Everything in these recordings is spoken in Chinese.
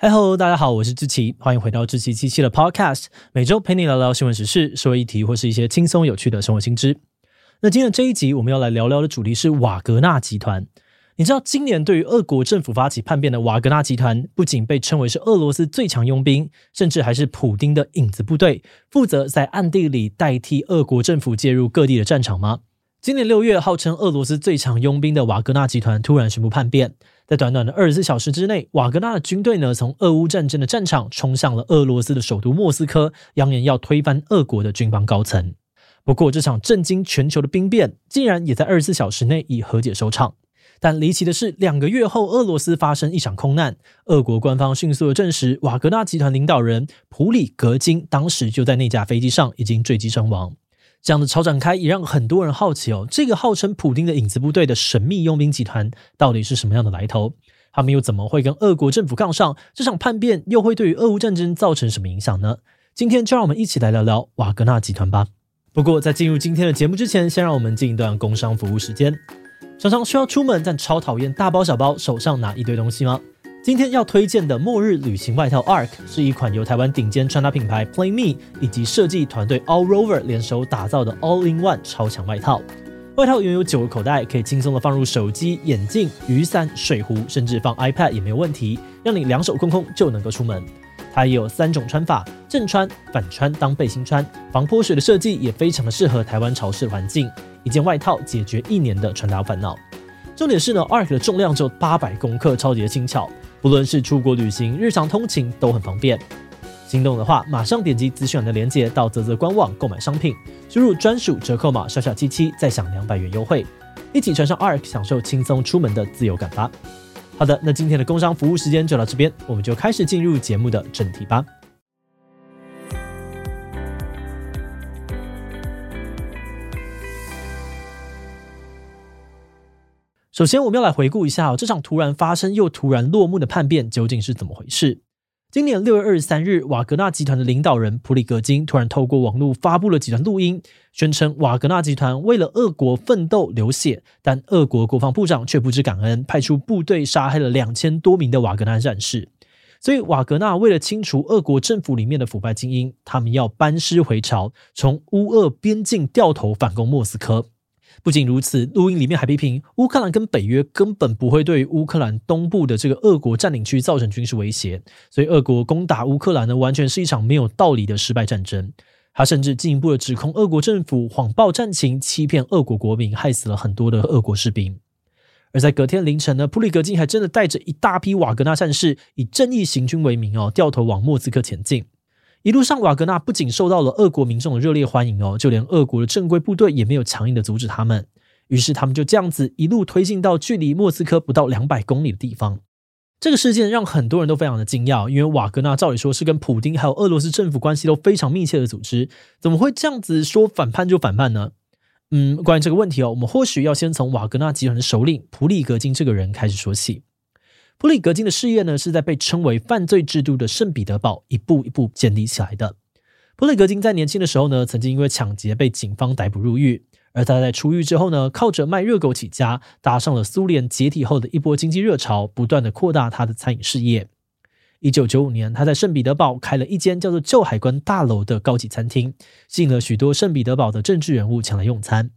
嗨喽，大家好，我是志奇，欢迎回到志奇七七的 Podcast，每周陪你聊聊新闻时事、社会议题或是一些轻松有趣的生活新知。那今天的这一集我们要来聊聊的主题是瓦格纳集团。你知道，今年对于俄国政府发起叛变的瓦格纳集团，不仅被称为是俄罗斯最强佣兵，甚至还是普丁的影子部队，负责在暗地里代替俄国政府介入各地的战场吗？今年六月，号称俄罗斯最强佣兵的瓦格纳集团突然宣布叛变。在短短的二十四小时之内，瓦格纳的军队呢，从俄乌战争的战场冲向了俄罗斯的首都莫斯科，扬言要推翻俄国的军方高层。不过，这场震惊全球的兵变，竟然也在二十四小时内以和解收场。但离奇的是，两个月后，俄罗斯发生一场空难，俄国官方迅速的证实，瓦格纳集团领导人普里格金当时就在那架飞机上，已经坠机身亡。这样的超展开也让很多人好奇哦，这个号称普丁的影子部队的神秘佣兵集团到底是什么样的来头？他们又怎么会跟俄国政府杠上？这场叛变又会对于俄乌战争造成什么影响呢？今天就让我们一起来聊聊瓦格纳集团吧。不过在进入今天的节目之前，先让我们进一段工商服务时间。常常需要出门，但超讨厌大包小包，手上拿一堆东西吗？今天要推荐的末日旅行外套 ARK 是一款由台湾顶尖穿搭品牌 PlayMe 以及设计团队 All Rover 联手打造的 All in One 超强外套。外套拥有九个口袋，可以轻松的放入手机、眼镜、雨伞、水壶，甚至放 iPad 也没有问题，让你两手空空就能够出门。它也有三种穿法：正穿、反穿当背心穿，防泼水的设计也非常的适合台湾潮湿的环境。一件外套解决一年的穿搭烦恼。重点是呢，ARK 的重量只有八百公克，超级的轻巧。不论是出国旅行、日常通勤都很方便。心动的话，马上点击资讯栏的链接到泽泽官网购买商品，输入专属折扣码小小七七，再享两百元优惠，一起穿上 ARK，享受轻松出门的自由感吧。好的，那今天的工商服务时间就到这边，我们就开始进入节目的正题吧。首先，我们要来回顾一下哦，这场突然发生又突然落幕的叛变究竟是怎么回事？今年六月二十三日，瓦格纳集团的领导人普里格金突然透过网络发布了几段录音，宣称瓦格纳集团为了俄国奋斗流血，但俄国国防部长却不知感恩，派出部队杀害了两千多名的瓦格纳战士。所以，瓦格纳为了清除俄国政府里面的腐败精英，他们要班师回朝，从乌俄边境掉头反攻莫斯科。不仅如此，录音里面还批评乌克兰跟北约根本不会对乌克兰东部的这个俄国占领区造成军事威胁，所以俄国攻打乌克兰呢，完全是一场没有道理的失败战争。他甚至进一步的指控俄国政府谎报战情，欺骗俄国国民，害死了很多的俄国士兵。而在隔天凌晨呢，普里格金还真的带着一大批瓦格纳战士，以正义行军为名哦，掉头往莫斯科前进。一路上，瓦格纳不仅受到了俄国民众的热烈欢迎哦，就连俄国的正规部队也没有强硬的阻止他们。于是，他们就这样子一路推进到距离莫斯科不到两百公里的地方。这个事件让很多人都非常的惊讶，因为瓦格纳照理说是跟普丁还有俄罗斯政府关系都非常密切的组织，怎么会这样子说反叛就反叛呢？嗯，关于这个问题哦，我们或许要先从瓦格纳集团的首领普里格金这个人开始说起。普里格金的事业呢，是在被称为犯罪制度的圣彼得堡一步一步建立起来的。普里格金在年轻的时候呢，曾经因为抢劫被警方逮捕入狱，而他在出狱之后呢，靠着卖热狗起家，搭上了苏联解体后的一波经济热潮，不断的扩大他的餐饮事业。一九九五年，他在圣彼得堡开了一间叫做旧海关大楼的高级餐厅，吸引了许多圣彼得堡的政治人物前来用餐。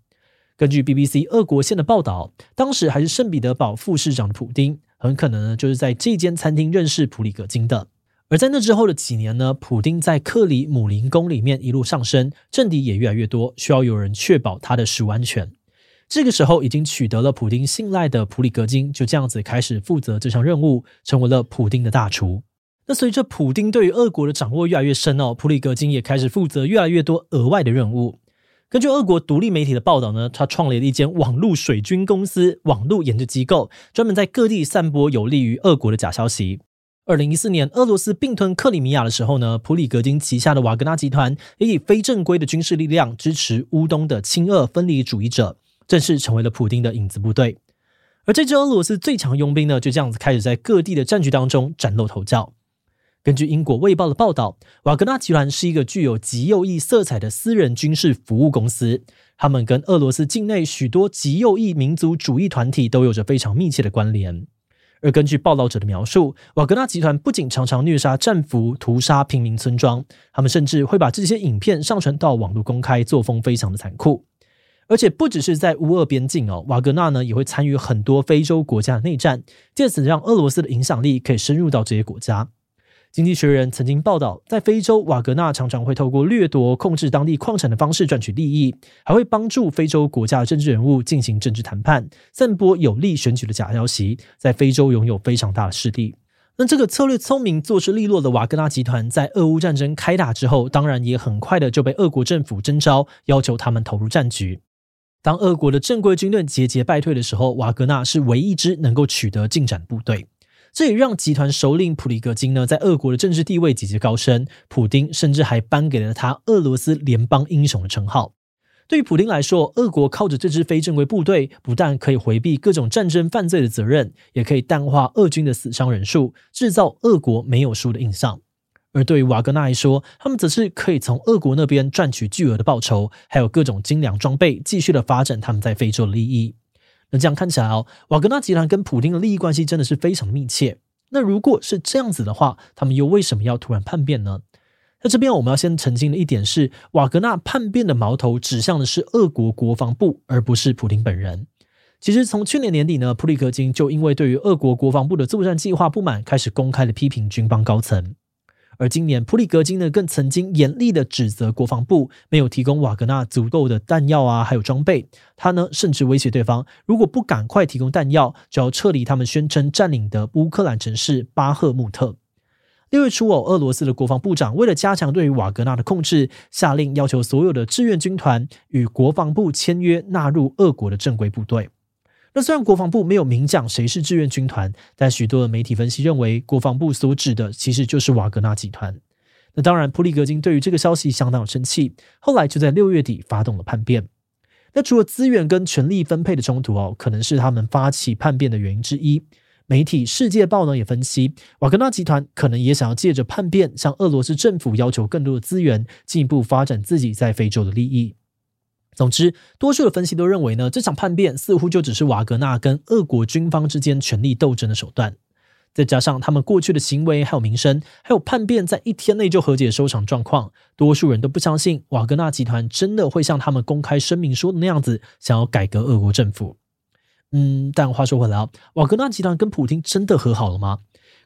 根据 BBC 俄国线的报道，当时还是圣彼得堡副市长的普丁。很可能呢，就是在这间餐厅认识普里格金的。而在那之后的几年呢，普丁在克里姆林宫里面一路上升，政敌也越来越多，需要有人确保他的食物安全。这个时候，已经取得了普丁信赖的普里格金就这样子开始负责这项任务，成为了普丁的大厨。那随着普丁对于俄国的掌握越来越深哦，普里格金也开始负责越来越多额外的任务。根据俄国独立媒体的报道呢，他创立了一间网络水军公司、网络研究机构，专门在各地散播有利于俄国的假消息。二零一四年，俄罗斯并吞克里米亚的时候呢，普里格金旗下的瓦格纳集团也以非正规的军事力量支持乌东的亲俄分离主义者，正式成为了普丁的影子部队。而这支俄罗斯最强佣兵呢，就这样子开始在各地的战局当中崭露头角。根据英国《卫报》的报道，瓦格纳集团是一个具有极右翼色彩的私人军事服务公司。他们跟俄罗斯境内许多极右翼民族主义团体都有着非常密切的关联。而根据报道者的描述，瓦格纳集团不仅常常虐杀战俘、屠杀平民村庄，他们甚至会把这些影片上传到网络公开，作风非常的残酷。而且不只是在乌俄边境哦，瓦格纳呢也会参与很多非洲国家的内战，借此让俄罗斯的影响力可以深入到这些国家。经济学人曾经报道，在非洲，瓦格纳常常会透过掠夺、控制当地矿产的方式赚取利益，还会帮助非洲国家的政治人物进行政治谈判，散播有利选举的假消息，在非洲拥有非常大的势力。那这个策略聪明、做事利落的瓦格纳集团，在俄乌战争开打之后，当然也很快的就被俄国政府征召，要求他们投入战局。当俄国的正规军队节节败退的时候，瓦格纳是唯一一支能够取得进展部队。这也让集团首领普里格金呢，在俄国的政治地位节节高升。普丁甚至还颁给了他“俄罗斯联邦英雄”的称号。对于普丁来说，俄国靠着这支非正规部队，不但可以回避各种战争犯罪的责任，也可以淡化俄军的死伤人数，制造俄国没有输的印象。而对于瓦格纳来说，他们则是可以从俄国那边赚取巨额的报酬，还有各种精良装备，继续的发展他们在非洲的利益。那这样看起来哦，瓦格纳集团跟普丁的利益关系真的是非常密切。那如果是这样子的话，他们又为什么要突然叛变呢？那这边我们要先澄清的一点是，瓦格纳叛变的矛头指向的是俄国国防部，而不是普丁本人。其实从去年年底呢，普里格金就因为对于俄国国防部的作战计划不满，开始公开的批评军方高层。而今年，普里格金呢更曾经严厉的指责国防部没有提供瓦格纳足够的弹药啊，还有装备。他呢甚至威胁对方，如果不赶快提供弹药，就要撤离他们宣称占领的乌克兰城市巴赫穆特。六月初哦，俄罗斯的国防部长为了加强对于瓦格纳的控制，下令要求所有的志愿军团与国防部签约，纳入俄国的正规部队。那虽然国防部没有明讲谁是志愿军团，但许多的媒体分析认为，国防部所指的其实就是瓦格纳集团。那当然，普里格金对于这个消息相当有生气，后来就在六月底发动了叛变。那除了资源跟权力分配的冲突哦，可能是他们发起叛变的原因之一。媒体《世界报》呢也分析，瓦格纳集团可能也想要借着叛变，向俄罗斯政府要求更多的资源，进一步发展自己在非洲的利益。总之，多数的分析都认为呢，这场叛变似乎就只是瓦格纳跟俄国军方之间权力斗争的手段。再加上他们过去的行为，还有名声，还有叛变在一天内就和解收场状况，多数人都不相信瓦格纳集团真的会像他们公开声明说的那样子，想要改革俄国政府。嗯，但话说回来，瓦格纳集团跟普丁真的和好了吗？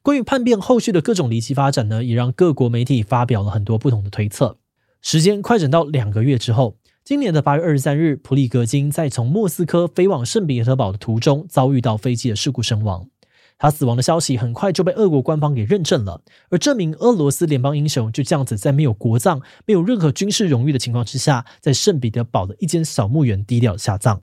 关于叛变后续的各种离奇发展呢，也让各国媒体发表了很多不同的推测。时间快转到两个月之后。今年的八月二十三日，普里格金在从莫斯科飞往圣彼得堡的途中遭遇到飞机的事故身亡。他死亡的消息很快就被俄国官方给认证了，而这名俄罗斯联邦英雄就这样子在没有国葬、没有任何军事荣誉的情况之下，在圣彼得堡的一间小墓园低调下葬。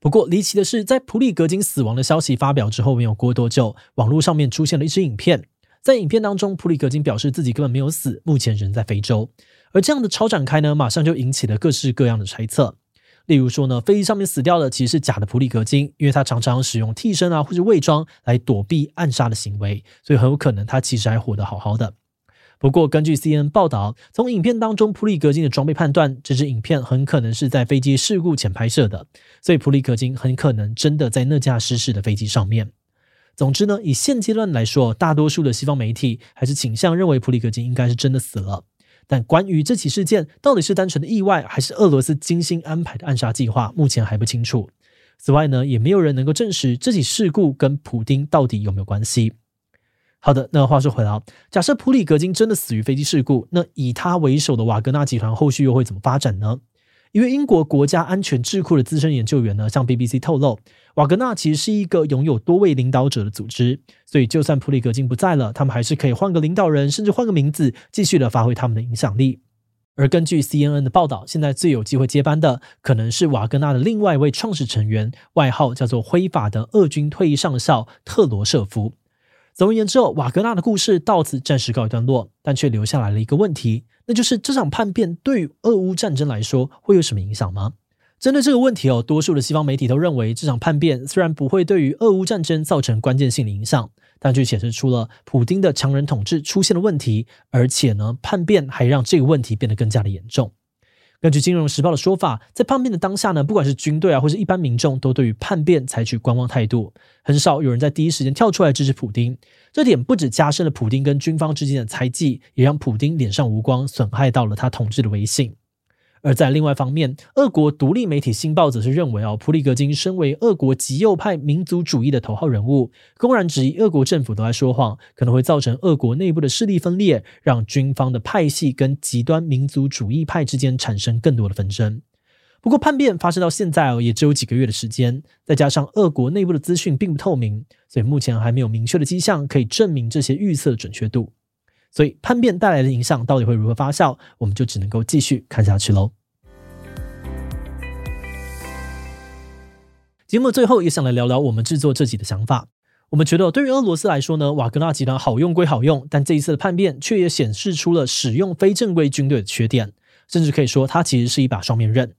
不过离奇的是，在普里格金死亡的消息发表之后，没有过多久，网络上面出现了一支影片，在影片当中，普里格金表示自己根本没有死，目前人在非洲。而这样的超展开呢，马上就引起了各式各样的猜测。例如说呢，飞机上面死掉的其实是假的普里格金，因为他常常使用替身啊或者伪装来躲避暗杀的行为，所以很有可能他其实还活得好好的。不过根据 CNN 报道，从影片当中普里格金的装备判断，这支影片很可能是在飞机事故前拍摄的，所以普里格金很可能真的在那架失事的飞机上面。总之呢，以现阶段来说，大多数的西方媒体还是倾向认为普里格金应该是真的死了。但关于这起事件到底是单纯的意外，还是俄罗斯精心安排的暗杀计划，目前还不清楚。此外呢，也没有人能够证实这起事故跟普丁到底有没有关系。好的，那话说回来，假设普里格金真的死于飞机事故，那以他为首的瓦格纳集团后续又会怎么发展呢？一位英国国家安全智库的资深研究员呢，向 BBC 透露，瓦格纳其实是一个拥有多位领导者的组织，所以就算普里格金不在了，他们还是可以换个领导人，甚至换个名字，继续的发挥他们的影响力。而根据 CNN 的报道，现在最有机会接班的，可能是瓦格纳的另外一位创始成员，外号叫做“灰发”的俄军退役上校特罗舍夫。总而言之，瓦格纳的故事到此暂时告一段落，但却留下来了一个问题。那就是这场叛变对于俄乌战争来说会有什么影响吗？针对这个问题哦，多数的西方媒体都认为这场叛变虽然不会对于俄乌战争造成关键性的影响，但却显示出了普京的强人统治出现了问题，而且呢，叛变还让这个问题变得更加的严重。根据《金融时报》的说法，在叛变的当下呢，不管是军队啊，或是一般民众，都对于叛变采取观望态度，很少有人在第一时间跳出来支持普丁。这点不止加深了普丁跟军方之间的猜忌，也让普丁脸上无光，损害到了他统治的威信。而在另外方面，俄国独立媒体《新报》则是认为啊，普里格金身为俄国极右派民族主义的头号人物，公然质疑俄国政府都在说谎，可能会造成俄国内部的势力分裂，让军方的派系跟极端民族主义派之间产生更多的纷争。不过，叛变发生到现在哦，也只有几个月的时间，再加上俄国内部的资讯并不透明，所以目前还没有明确的迹象可以证明这些预测的准确度。所以叛变带来的影响到底会如何发酵，我们就只能够继续看下去喽。节目最后也想来聊聊我们制作这集的想法。我们觉得对于俄罗斯来说呢，瓦格纳集团好用归好用，但这一次的叛变却也显示出了使用非正规军队的缺点，甚至可以说它其实是一把双面刃。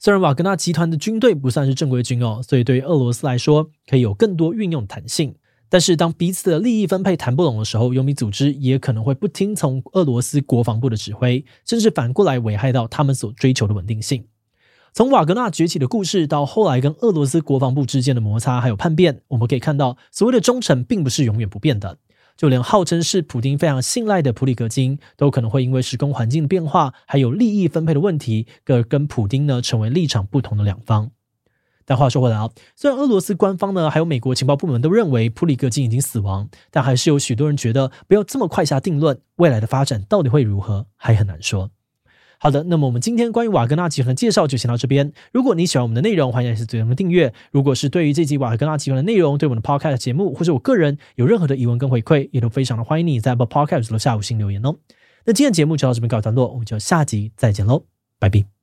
虽然瓦格纳集团的军队不算是正规军哦，所以对于俄罗斯来说可以有更多运用弹性。但是，当彼此的利益分配谈不拢的时候，游民组织也可能会不听从俄罗斯国防部的指挥，甚至反过来危害到他们所追求的稳定性。从瓦格纳崛起的故事到后来跟俄罗斯国防部之间的摩擦，还有叛变，我们可以看到，所谓的忠诚并不是永远不变的。就连号称是普丁非常信赖的普里格金，都可能会因为时空环境的变化，还有利益分配的问题，而跟普丁呢成为立场不同的两方。但话说回来啊，虽然俄罗斯官方呢，还有美国情报部门都认为普里格金已经死亡，但还是有许多人觉得不要这么快下定论，未来的发展到底会如何，还很难说。好的，那么我们今天关于瓦格纳集团的介绍就先到这边。如果你喜欢我们的内容，欢迎是对我们订阅。如果是对于这集瓦格纳集团的内容，对我们的 Podcast 节目或者我个人有任何的疑问跟回馈，也都非常的欢迎你在 Apple Podcast 留下五星留言哦。那今天节目就到这边告一段落，我们就下集再见喽，拜拜。